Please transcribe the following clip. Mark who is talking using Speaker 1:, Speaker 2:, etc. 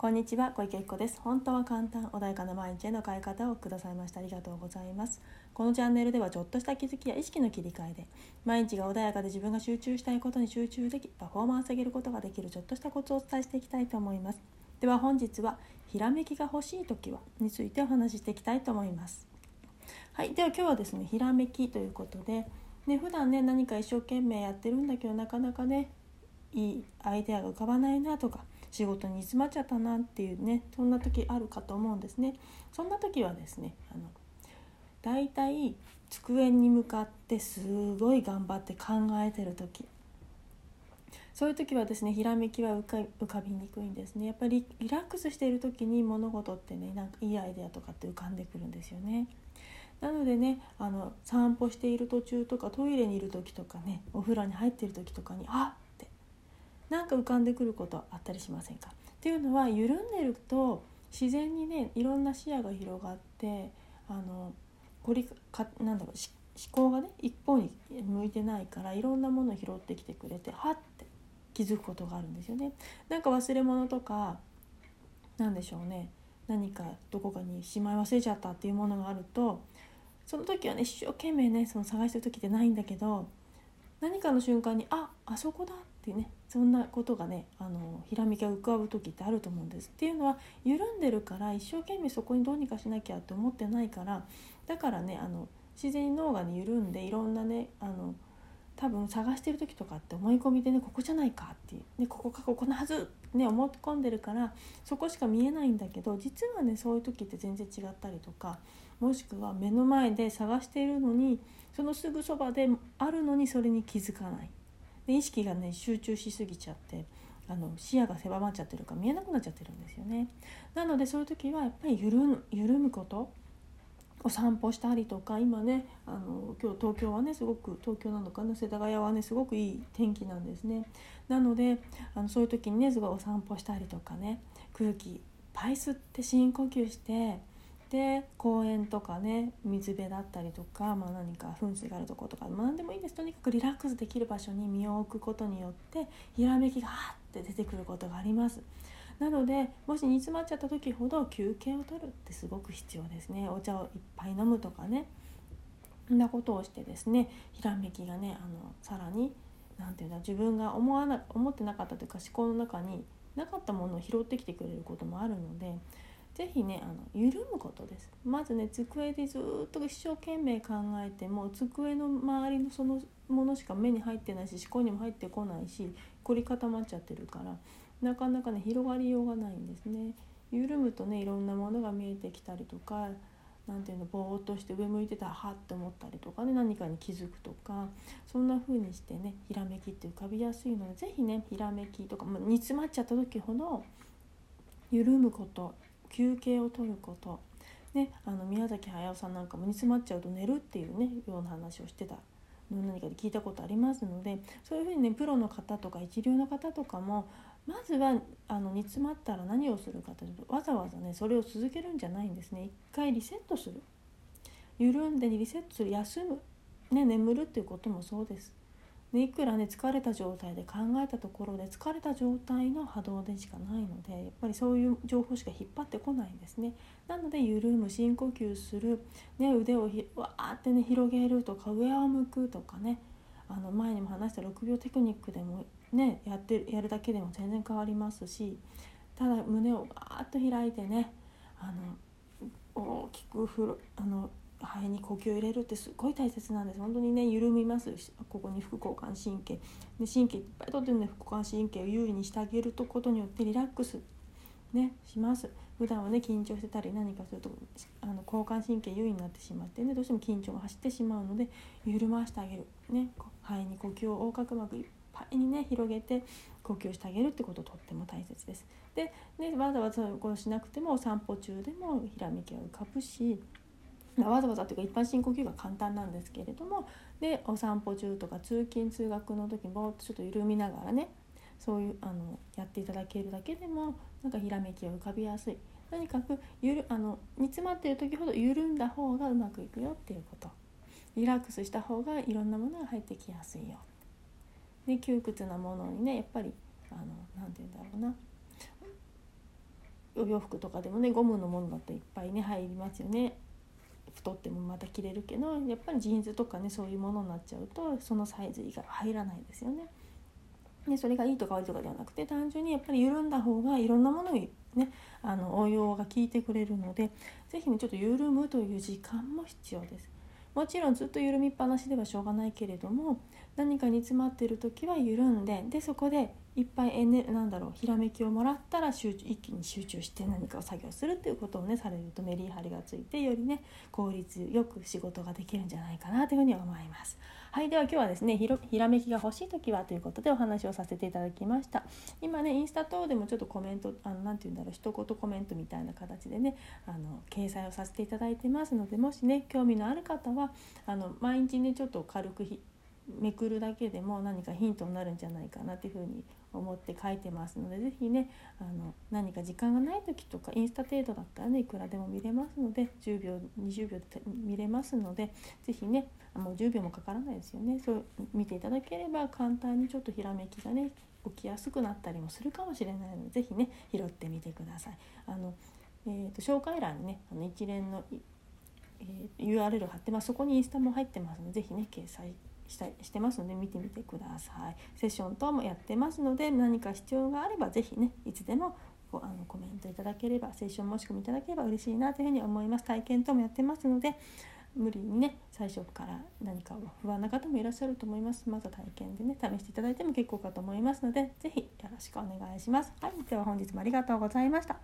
Speaker 1: こんにちは小池子です。本当は簡単穏やかな毎日への変え方をくださいました。ありがとうございます。このチャンネルではちょっとした気づきや意識の切り替えで毎日が穏やかで自分が集中したいことに集中できパフォーマンス上げることができるちょっとしたコツをお伝えしていきたいと思います。では本日はひらめきが欲しい時はについてお話ししていきたいと思います。はいでは今日はですねひらめきということでね普段ね何か一生懸命やってるんだけどなかなかねいいアイデアが浮かばないなとか仕事に詰まっちゃったなっていうねそんな時あるかと思うんですね。そんな時はですねあのだいたい机に向かってすごい頑張って考えてる時そういう時はですねひらめきは浮か浮かびにくいんですねやっぱりリラックスしている時に物事ってねなんかいいアイデアとかって浮かんでくるんですよね。なのでねあの散歩している途中とかトイレにいる時とかねお風呂に入っている時とかにあなんか浮かんでくることあったりしませんか？っていうのは緩んでると自然にねいろんな視野が広がってあのこりかなんだろう思考がね一方に向いてないからいろんなものを拾ってきてくれてはって気づくことがあるんですよね。なんか忘れ物とか何でしょうね何かどこかにしまい忘れちゃったっていうものがあるとその時はね一生懸命ねその探してる時ってないんだけど何かの瞬間にああそこだってねそんなことがねあのひらめきが浮かぶ時ってあると思うんです。っていうのは緩んでるから一生懸命そこにどうにかしなきゃって思ってないからだからねあの自然に脳が、ね、緩んでいろんなねあの多分探してる時とかって思い込みでねここじゃないかっていう、ね、ここかここのはずね思い込んでるからそこしか見えないんだけど実はねそういう時って全然違ったりとかもしくは目の前で探しているのにそのすぐそばであるのにそれに気づかないで意識がね集中しすぎちゃってあの視野が狭まっちゃってるから見えなくなっちゃってるんですよね。なのでそういう時はやっぱり緩むことお散歩したりとか今ねあの今日東京はねすごく東京なのかな世田谷はねすごくいい天気なんですね。なのであのそういう時にねすごいお散歩したりとかね空気いっぱい吸って深呼吸してで公園とかね水辺だったりとか、まあ、何か噴水があるとことか、何でもいいです。とにかくリラックスできる場所に身を置くことによってひらめきがハッて出てくることがあります。なのでもし煮詰まっちゃった時ほど休憩を取るってすごく必要ですね。お茶をいっぱい飲むとかね。そんなことをしてですねひらめきがねあのさらに何て言うんだ自分が思わな思ってなかったというか思考の中になかったものを拾ってきてくれることもあるので是非ねあの緩むことです。まずね机でずっと一生懸命考えても机の周りのそのものしか目に入ってないし思考にも入ってこないし凝り固まっちゃってるからなかなかね広がりようがないんですね。緩むとねいろんなものが見えてきたりとか何ていうのぼーっとして上向いてたらはって思ったりとかね何かに気づくとかそんな風にしてねひらめきって浮かびやすいので是非ねひらめきとか、まあ、煮詰まっちゃった時ほど緩むこと休憩をとること、ね、あの宮崎駿さんなんかも煮詰まっちゃうと寝るっていうねような話をしてた。の何かで聞いたことありますのでそういうふうにねプロの方とか一流の方とかもまずはあの煮詰まったら何をするかというとわざわざねそれを続けるんじゃないんですね。一回リセットする。緩んでリセットする。休む、ね、眠るっていうこともそうです。でいくらね疲れた状態で考えたところで疲れた状態の波動でしかないのでやっぱりそういう情報しか引っ張ってこないんですね。なので緩む深呼吸する、ね、腕をひわーってね広げるとか上を向くとかねあの前にも話した6秒テクニックでもねやってやるだけでも全然変わりますしただ胸をバーッと開いてねあの大きくふるあの肺に呼吸を入れるってすごい大切なんです。本当にね緩みますここに副交感神経。で神経いっぱいとってるので副交感神経を優位にしてあげることによってリラックスねします。普段はね緊張してたり何かするとあの交感神経優位になってしまってねどうしても緊張が走ってしまうので緩ましてあげる。ね肺に呼吸を横隔膜いっぱいにね広げて呼吸してあげるってこととっても大切です。で、ね、わざわざそうしなくてもお散歩中でもひらめきは浮かぶしわざわざというか一般深呼吸が簡単なんですけれどもでお散歩中とか通勤通学の時にぼーっとちょっと緩みながらねそういうあのやっていただけるだけでもなんかひらめきが浮かびやすい。とにかくゆるあの煮詰まっている時ほど緩んだ方がうまくいくよっていうこと。リラックスした方がいろんなものが入ってきやすいよ。で窮屈なものにねやっぱりあの何て言うんだろうな。お洋服とかでもねゴムのものだといっぱいね入りますよね。太ってもまた着れるけどやっぱりジーンズとかねそういうものになっちゃうとそのサイズ以外は入らないですよね。でそれがいいとか悪いとかではなくて単純にやっぱり緩んだ方がいろんなものにねあの応用が効いてくれるので是非ねちょっと緩むという時間も必要です。もちろんずっと緩みっぱなしではしょうがないけれども何かに詰まっている時は緩んででそこでいっぱいエネなんだろうひらめきをもらったら集中一気に集中して何かを作業するっていうことをねされるとメリハリがついてよりね効率よく仕事ができるんじゃないかなというふうに思います。はいでは今日はですねひらめきが欲しい時はということでお話をさせていただきました今ねインスタ等でもちょっとコメントあのなて言うんだろう一言コメントみたいな形でねあの掲載をさせていただいてますのでもしね興味のある方はあの毎日ねちょっと軽くひめくるだけでも何かヒントになるんじゃないかなっていうふうに思って書いてますので是非ねあの何か時間がない時とかインスタ程度だったらねいくらでも見れますので10秒20秒で見れますので是非ねもう10秒もかからないですよねそう見ていただければ簡単にちょっとひらめきがね起きやすくなったりもするかもしれないので是非ね拾ってみてください。あのえーと、紹介欄にねあの一連の、えー、URL を貼ってますそこにインスタも入ってますので是非ね掲載したしてますので見てみてください。セッション等もやってますので何か必要があれば是非ねいつでもあのコメントいただければセッション申し込みいただければ嬉しいなというふうに思います。体験等もやってますので無理にね最初から何か不安な方もいらっしゃると思います。まず体験でね試していただいても結構かと思いますので是非よろしくお願いします。はいでは本日もありがとうございました。